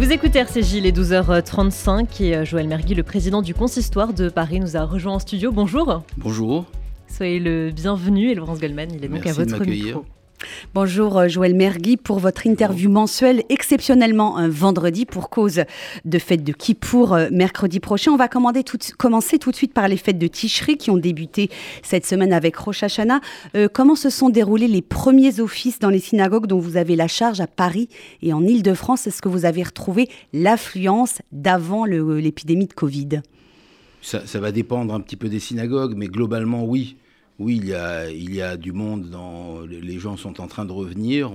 Vous écoutez RCJ, les 12h35 et euh, Joël Mergui, le président du consistoire de Paris, nous a rejoint en studio. Bonjour. Bonjour. Soyez le bienvenu et Laurence Goldman, il est donc à votre micro. Bonjour euh, Joël Mergui pour votre interview mensuelle exceptionnellement un vendredi pour cause de fête de Kippour euh, mercredi prochain. On va tout, commencer tout de suite par les fêtes de Tishri qui ont débuté cette semaine avec Rosh Hashanah. Euh, comment se sont déroulés les premiers offices dans les synagogues dont vous avez la charge à Paris et en Ile-de-France? Est-ce que vous avez retrouvé l'affluence d'avant l'épidémie de Covid? Ça, ça va dépendre un petit peu des synagogues, mais globalement oui oui, il y, a, il y a du monde, les gens sont en train de revenir,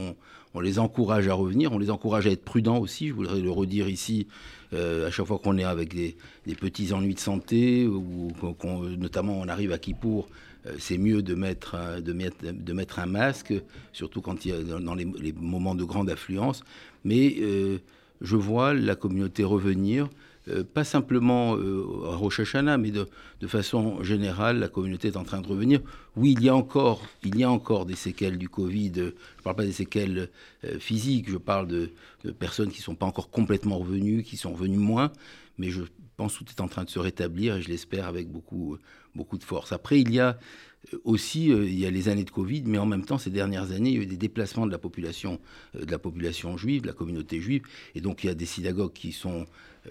on, les encourage à revenir, on les encourage à être prudents aussi, je voudrais le redire ici, euh, à chaque fois qu'on est avec des, petits ennuis de santé, ou notamment on arrive à Kippour, euh, c'est mieux de mettre un masque, surtout quand il y a dans les, moments de grande affluence. Mais euh, je vois la communauté revenir. Euh, pas simplement euh, à Rosh Hashanah, mais de, façon générale, la communauté est en train de revenir. Oui, il y a encore, il y a encore des séquelles du Covid. Je ne parle pas des séquelles euh, physiques, je parle de, personnes qui ne sont pas encore complètement revenues, qui sont revenues moins, mais je pense que tout est en train de se rétablir et je l'espère avec beaucoup, beaucoup de force. Après, il y a aussi, il y a les années de Covid, mais en même temps, ces dernières années, il y a eu des déplacements de la population, de la population juive, de la communauté juive, et donc il y a des synagogues qui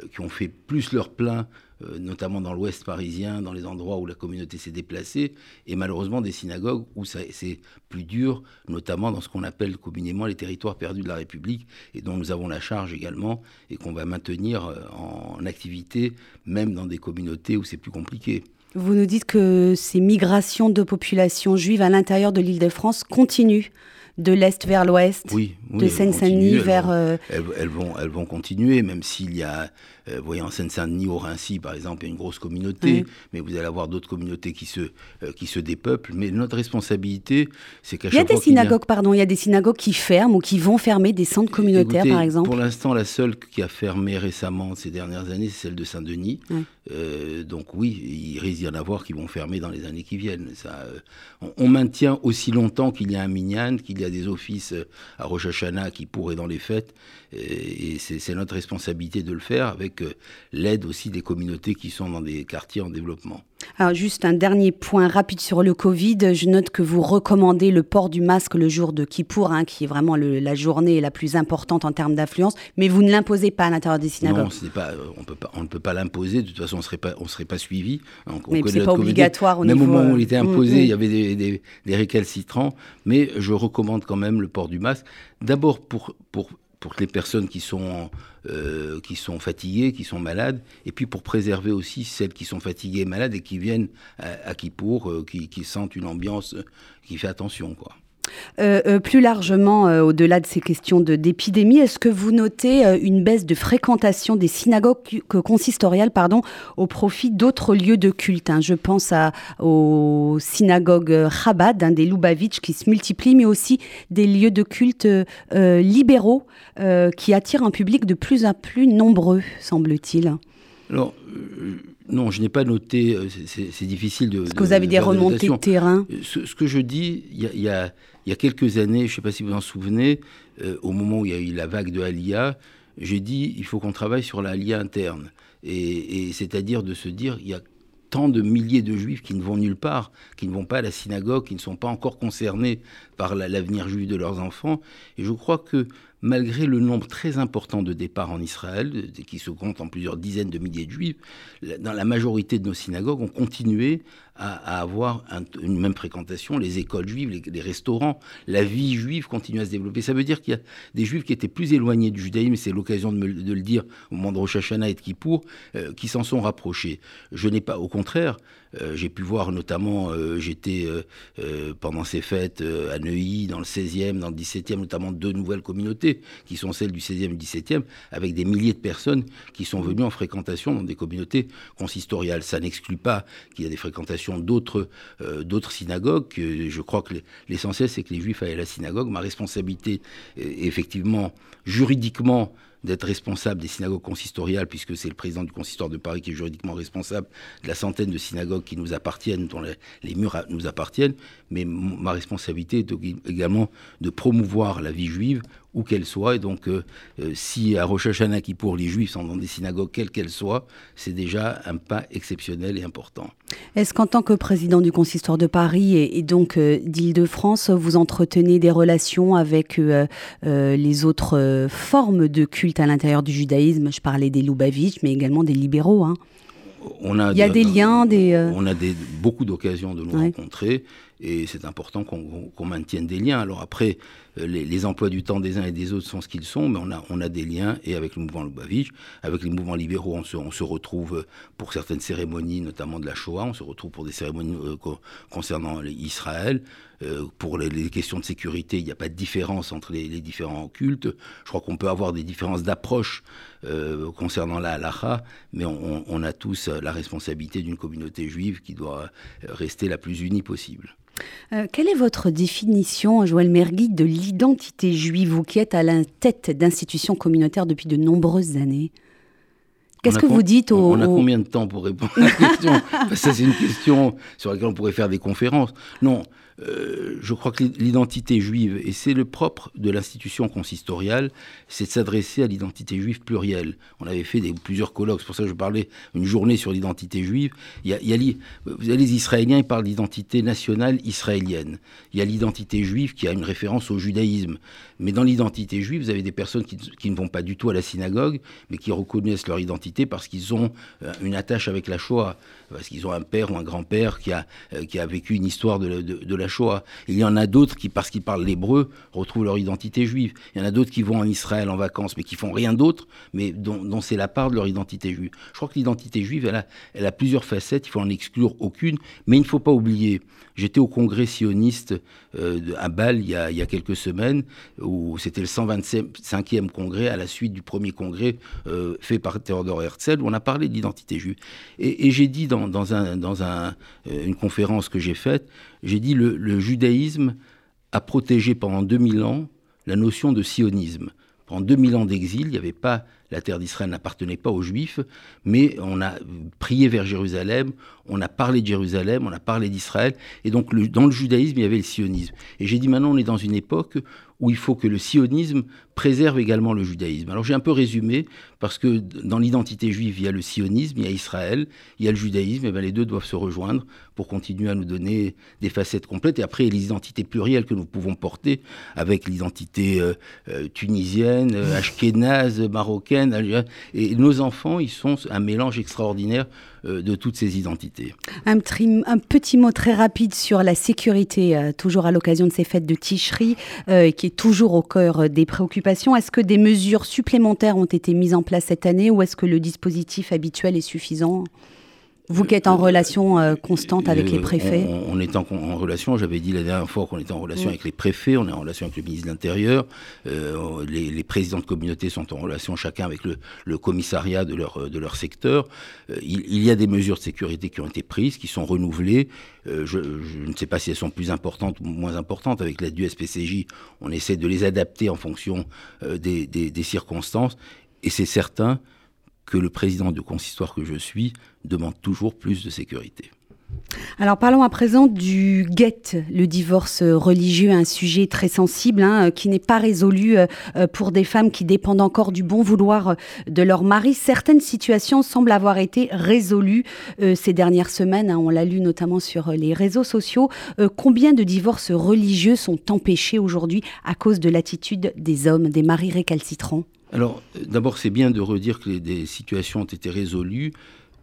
euh, qui ont fait plus leur plein, euh, notamment dans l'ouest parisien, dans les endroits où la communauté s'est déplacée, et malheureusement des synagogues où c'est plus dur, notamment dans ce qu'on appelle communément les territoires perdus de la République, et dont nous avons la charge également, et qu'on va maintenir euh, en activité, même dans des communautés où c'est plus compliqué. Vous nous dites que ces migrations de population juive à l'intérieur de l'île de France continuent de l'est vers l'ouest, oui, de Seine-Saint-Denis vers. Euh, elles, vont, elles vont continuer, même s'il y a, euh, vous voyez, en Seine-Saint-Denis, au Rincy, par exemple, il y a une grosse communauté, mais vous allez avoir d'autres communautés qui se, euh, qui se dépeuplent. Mais notre responsabilité, c'est qu'à chaque fois. Il y a des synagogues, pardon, il y a des synagogues qui ferment ou qui vont fermer des centres communautaires, par exemple. Pour l'instant, la seule qui a fermé récemment ces dernières années, c'est celle de Saint-Denis. Donc oui, il risque d'y en avoir qui vont fermer dans les années qui viennent. Ça, on, maintient aussi longtemps qu'il y a un minyan, qu'il y a des offices euh, à Rosh Hashanah qui pourraient dans les fêtes. Et, c'est notre responsabilité de le faire avec euh, l'aide aussi des communautés qui sont dans des quartiers en développement. Alors juste un dernier point rapide sur le Covid. Je note que vous recommandez le port du masque le jour de Kippour, hein, qui est vraiment la journée la plus importante en termes d'affluence, mais vous ne l'imposez pas à l'intérieur des synagogues. Non, pas, euh, on, peut pas, on ne peut pas l'imposer. De toute façon, on serait pas, on serait pas suivi. mais c'est pas obligatoire au Même au moment où il était imposé, il y avait des, des, des récalcitrants. Mais je recommande quand même le port du masque. D'abord pour, pour, pour les personnes qui sont, euh, qui sont fatiguées, qui sont malades, et puis pour préserver aussi celles qui sont fatiguées malades et qui viennent à, à euh, qui, qui sentent une ambiance qui fait attention. quoi. Euh, euh, plus largement, euh, au-delà de ces questions d'épidémie, est-ce que vous notez une baisse de fréquentation des synagogues consistoriales pardon, au profit d'autres lieux de culte hein? Je pense aux synagogues Chabad, hein, des Lubavitch qui se multiplient, mais aussi des lieux de culte libéraux qui attirent un public de plus en plus nombreux, semble-t-il. Alors, non, je n'ai pas noté, c'est difficile de... Est-ce que vous avez des remontées de terrain ce, que je dis, il y a il y a quelques années, je ne sais pas si vous en souvenez, euh, au moment où il y a eu la vague de Alia, j'ai dit il faut qu'on travaille sur la interne. Et, c'est-à-dire de se dire il y a tant de milliers de juifs qui ne vont nulle part, qui ne vont pas à la synagogue, qui ne sont pas encore concernés par l'avenir juif de leurs enfants. Et je crois que malgré le nombre très important de départs en Israël, qui se compte en plusieurs dizaines de milliers de juifs, dans la majorité de nos synagogues, ont continué à, avoir une même fréquentation, les écoles juives, les, restaurants, la vie juive continue à se développer. Ça veut dire qu'il y a des juifs qui étaient plus éloignés du judaïsme, c'est l'occasion de, le dire au moment de Rosh Hashanah et de Kippour, euh, qui s'en sont rapprochés. Je n'ai pas, au contraire, j'ai pu voir notamment, euh, j'étais pendant ces fêtes à Neuilly, dans le 16e, dans le 17e, notamment deux nouvelles communautés, qui sont celles du 16e et du 17e, avec des milliers de personnes qui sont venues en fréquentation dans des communautés consistoriales. Ça n'exclut pas qu'il y a des fréquentations d'autres euh, synagogues. Je crois que l'essentiel, c'est que les juifs aillent à la synagogue. Ma responsabilité, effectivement, juridiquement, d'être responsable des synagogues consistoriales, puisque c'est le président du consistoire de Paris qui est juridiquement responsable de la centaine de synagogues qui nous appartiennent, dont les, murs nous appartiennent. Mais ma responsabilité est également de promouvoir la vie juive où qu'elle soit. Et donc, euh, euh, si à Rosh Hashanah pour les Juifs sont dans des synagogues, quelles qu'elles soient, c'est déjà un pas exceptionnel et important. Est-ce qu'en tant que président du consistoire de Paris et, donc euh, d'Île-de-France, vous entretenez des relations avec les autres formes de culte à l'intérieur du judaïsme? Je parlais des Lubavitch, mais également des libéraux. Hein. On a Il y a des liens, des... On a des, beaucoup d'occasions de nous rencontrer et c'est important qu'on maintienne des liens. Alors après, euh, les, emplois du temps des uns et des autres sont ce qu'ils sont, mais on a, des liens, et avec le mouvement Lubavitch, avec les mouvements libéraux, on se, retrouve pour certaines cérémonies, notamment de la Shoah, on se retrouve pour des cérémonies euh, concernant Israël. Euh, pour les, questions de sécurité, il n'y a pas de différence entre les, différents cultes. Je crois qu'on peut avoir des différences d'approche concernant la halakha, mais on a tous la responsabilité d'une communauté juive qui doit rester la plus unie possible. Euh, quelle est votre définition, Joël Mergui, de l'identité juive, vous qui êtes à la tête d'institutions communautaires depuis de nombreuses années? Qu'est-ce que vous dites au, On a combien de temps pour répondre à la question Ça, c'est une question sur laquelle on pourrait faire des conférences. Non, euh, je crois que l'identité juive, et c'est le propre de l'institution consistoriale, c'est de s'adresser à l'identité juive plurielle. On avait fait des, plusieurs colloques, c'est pour ça que je parlais une journée sur l'identité juive. Il y a, il vous avez les Israéliens, ils parlent d'identité nationale israélienne. Il y a l'identité juive qui a une référence au judaïsme. Mais dans l'identité juive, vous avez des personnes qui, qui, ne vont pas du tout à la synagogue, mais qui reconnaissent leur identité parce qu'ils ont euh, une attache avec la Shoah, parce qu'ils ont un père ou un grand-père qui a, euh, qui a vécu une histoire de, la Shoah. Il y en a d'autres qui, parce qu'ils parlent l'hébreu, retrouvent leur identité juive. Il y en a d'autres qui vont en Israël en vacances, mais qui font rien d'autre, mais dont, c'est la part de leur identité juive. Je crois que l'identité juive, elle a, elle a plusieurs facettes, il faut en exclure aucune, mais il ne faut pas oublier, j'étais au congrès sioniste euh, à Bâle il y, a, quelques semaines, où c'était le 125e congrès, à la suite du premier congrès euh, fait par Theodor Herzl, où on a parlé de l'identité juive. Et, j'ai dit dans, euh, une conférence que j'ai faite, j'ai dit le, le judaïsme a protégé pendant 2000 ans la notion de sionisme. Pendant 2000 ans d'exil, il n'y avait pas la terre d'Israël n'appartenait pas aux Juifs, mais on a prié vers Jérusalem, on a parlé de Jérusalem, on a parlé d'Israël, et donc dans le judaïsme, il y avait le sionisme. Et j'ai dit maintenant, on est dans une époque où il faut que le sionisme préserve également le judaïsme. Alors j'ai un peu résumé, parce que dans l'identité juive, il y a le sionisme, il y a Israël, il y a le judaïsme, et bien les deux doivent se rejoindre pour continuer à nous donner des facettes complètes. Et après, identités plurielles que nous pouvons porter, avec l'identité euh, euh, tunisienne, euh, ashkénaze, marocaine, et nos enfants, ils sont un mélange extraordinaire de toutes ces identités. Un, petit mot très rapide sur la sécurité, toujours à l'occasion de ces fêtes de Ticherie, qui est toujours au cœur des préoccupations. Est-ce que des mesures supplémentaires ont été mises en place cette année ou est-ce que le dispositif habituel est suffisant? Vous qui êtes en relation euh, constante avec les préfets on, est en, relation, j'avais dit la dernière fois qu'on était en relation avec les préfets, on est en relation avec le ministre de l'Intérieur, euh, les, présidents de communautés sont en relation chacun avec le, commissariat de leur, de leur secteur. Euh, il, y a des mesures de sécurité qui ont été prises, qui sont renouvelées. Je, ne sais pas si elles sont plus importantes ou moins importantes. Avec l'aide du SPCJ, on essaie de les adapter en fonction des, des circonstances. Et c'est certain que le président du consistoire que je suis demande toujours plus de sécurité. Alors parlons à présent du guet, le divorce religieux, un sujet très sensible hein, qui n'est pas résolu euh, euh, pour des femmes qui dépendent encore du bon vouloir de leur mari. Certaines situations semblent avoir été résolues euh, ces dernières semaines, hein, on l'a lu notamment sur les réseaux sociaux. combien de divorces religieux sont empêchés aujourd'hui à cause de l'attitude des hommes, des maris récalcitrants? Alors, d'abord, c'est bien de redire que des situations ont été résolues.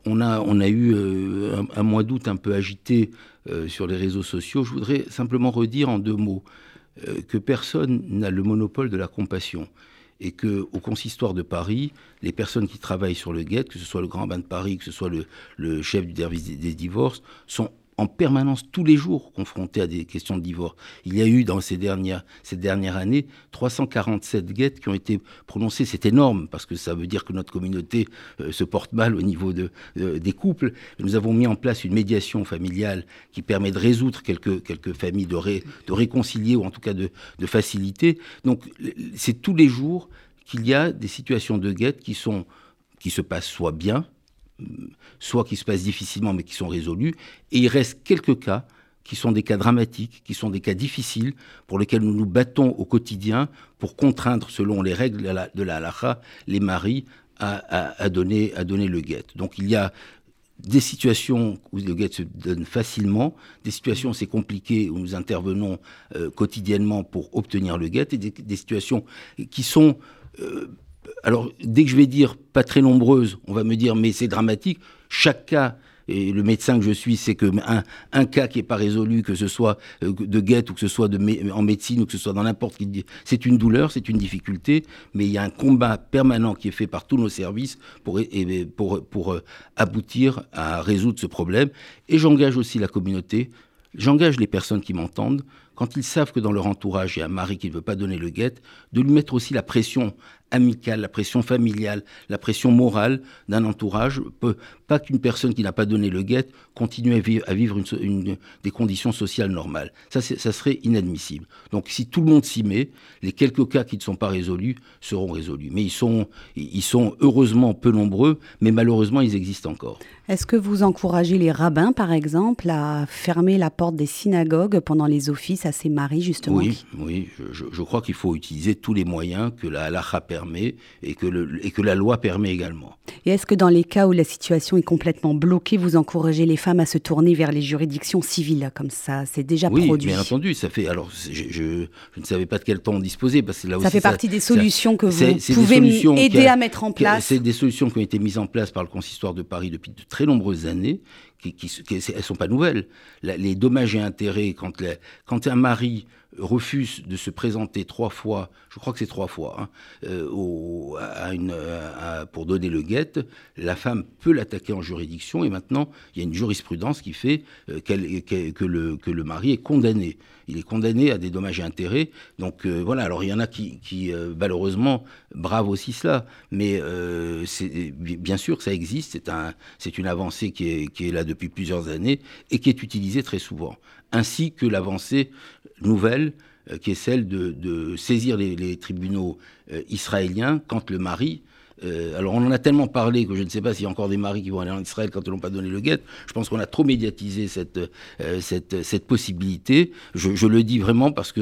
On a, on a eu euh, un, mois d'août un peu agité euh, sur les réseaux sociaux. Je voudrais simplement redire en deux mots euh, que personne n'a le monopole de la compassion et que au consistoire de Paris, les personnes qui travaillent sur le guet, que ce soit le Grand Bain de Paris, que ce soit le, chef du service des divorces, sont en permanence tous les jours confrontés à des questions de divorce. Il y a eu dans ces dernières, ces dernières années 347 guettes qui ont été prononcées. C'est énorme parce que ça veut dire que notre communauté euh, se porte mal au niveau de, des couples. Nous avons mis en place une médiation familiale qui permet de résoudre quelques, quelques familles, de, de réconcilier ou en tout cas de, de faciliter. Donc c'est tous les jours qu'il y a des situations de guette qui, sont, qui se passent soit bien, soit qui se passent difficilement mais qui sont résolues, et il reste quelques cas qui sont des cas dramatiques, qui sont des cas difficiles, pour lesquels nous nous battons au quotidien pour contraindre, selon les règles de la, halakha, les maris à, donner, le guet. Donc il y a des situations où le guet se donne facilement, des situations c'est compliqué, où nous intervenons euh, quotidiennement pour obtenir le guet, et des, situations qui sont... Euh, alors, dès que je vais dire pas très nombreuses, on va me dire mais c'est dramatique. Chaque cas et le médecin que je suis, c'est que un, cas qui n'est pas résolu, que ce soit euh, de guette ou que ce soit en médecine ou que ce soit dans n'importe quel... C'est une douleur, c'est une difficulté, mais il y a un combat permanent qui est fait par tous nos services pour euh, aboutir à résoudre ce problème. Et j'engage aussi la communauté, j'engage les personnes qui m'entendent, quand ils savent que dans leur entourage, il y a un mari qui ne veut pas donner le guet, de lui mettre aussi la pression amicale, la pression familiale, la pression morale d'un entourage. Peut, pas qu'une personne qui n'a pas donné le guet continue à vivre, des conditions sociales normales. Ça, serait inadmissible. Donc si tout le monde s'y met, les quelques cas qui ne sont pas résolus seront résolus. Mais ils sont, heureusement peu nombreux, mais malheureusement ils existent encore. Est-ce que vous encouragez les rabbins, par exemple, à fermer la porte des synagogues pendant les offices ces maris, justement Oui, oui je, crois qu'il faut utiliser tous les moyens que la halakha permet et que, le, et que la loi permet également. Et est-ce que dans les cas où la situation est complètement bloquée, vous encouragez les femmes à se tourner vers les juridictions civiles, comme ça C'est déjà produit Oui, bien entendu. Ça fait, alors, je, ne savais pas de quel temps on disposait. Parce que là ça fait partie des solutions que vous pouvez aider à mettre en place. C'est des solutions qui ont été mises en place par le consistoire de Paris depuis de très nombreuses années, qui, qui, elles sont pas nouvelles. les dommages et intérêts, quand, quand un mari refuse de se présenter trois fois, je crois que c'est trois fois, hein, euh, pour donner le guet, la femme peut l'attaquer en juridiction et maintenant il y a une jurisprudence qui fait euh, que, le, mari est condamné. Il est condamné à des dommages et intérêts. Donc euh, voilà, alors il y en a qui, malheureusement bravent aussi cela, mais bien sûr ça existe, c'est un, une avancée qui est là depuis plusieurs années et qui est utilisée très souvent ainsi que l'avancée nouvelle euh, qui est celle de, saisir les, tribunaux euh, israéliens quand le mari euh, alors on en a tellement parlé que je ne sais pas s'il y a encore des maris qui vont aller en Israël quand ils n'ont pas donné le guet. Je pense qu'on a trop médiatisé cette, euh, cette, cette possibilité. Je, le dis vraiment parce que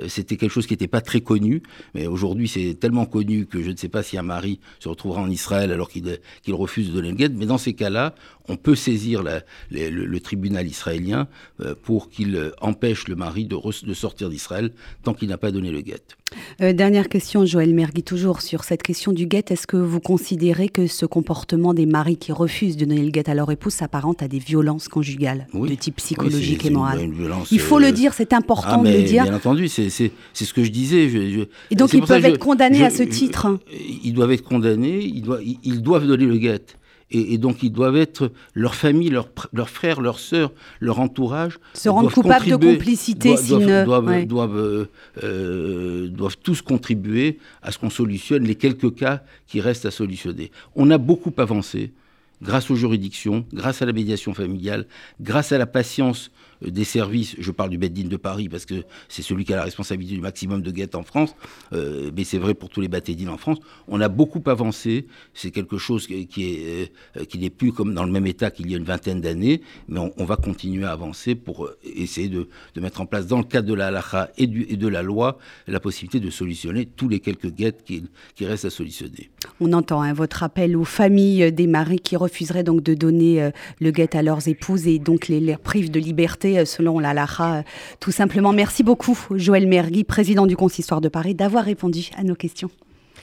euh, c'était quelque chose qui n'était pas très connu. Mais aujourd'hui c'est tellement connu que je ne sais pas si un mari se retrouvera en Israël alors qu'il refuse de donner le guet. Mais dans ces cas-là, on peut saisir le, tribunal israélien pour qu'il empêche le mari de, de sortir d'Israël tant qu'il n'a pas donné le guet. dernière question, Joël Mergui, toujours sur cette question du guet. Est-ce que vous considérez que ce comportement des maris qui refusent de donner le guet à leur épouse s'apparente à des violences conjugales de type psychologique et moral Il faut le euh, dire, c'est important ah, de le dire. Bien entendu, c'est ce que je disais. et donc ils peuvent être condamnés à ce titre Ils doivent être condamnés, ils doivent, ils doivent donner le guet. Et, donc ils doivent être, leur famille, leurs leur frères, leurs sœurs, leur entourage. Se rendre coupables de complicité doivent, doivent, doivent, euh, euh, doivent, tous contribuer à ce qu'on solutionne les quelques cas qui restent à solutionner. On a beaucoup avancé grâce aux juridictions, grâce à la médiation familiale, grâce à la patience des services, je parle du Beddin de Paris parce que c'est celui qui a la responsabilité du maximum de guettes en France, euh, mais c'est vrai pour tous les Beddin en France. On a beaucoup avancé, c'est quelque chose euh, qui n'est plus comme dans le même état qu'il y a une vingtaine d'années, mais on, va continuer à avancer pour essayer de, mettre en place, dans le cadre de la halakha et, de la loi, la possibilité de solutionner tous les quelques guettes qui, restent à solutionner. On entend hein, votre appel aux familles des maris qui refuseraient donc de donner le guet à leurs épouses et donc les, les privent de liberté euh, selon la LARA. Tout simplement, merci beaucoup, Joël Mergui, président du Consistoire de Paris, d'avoir répondu à nos questions.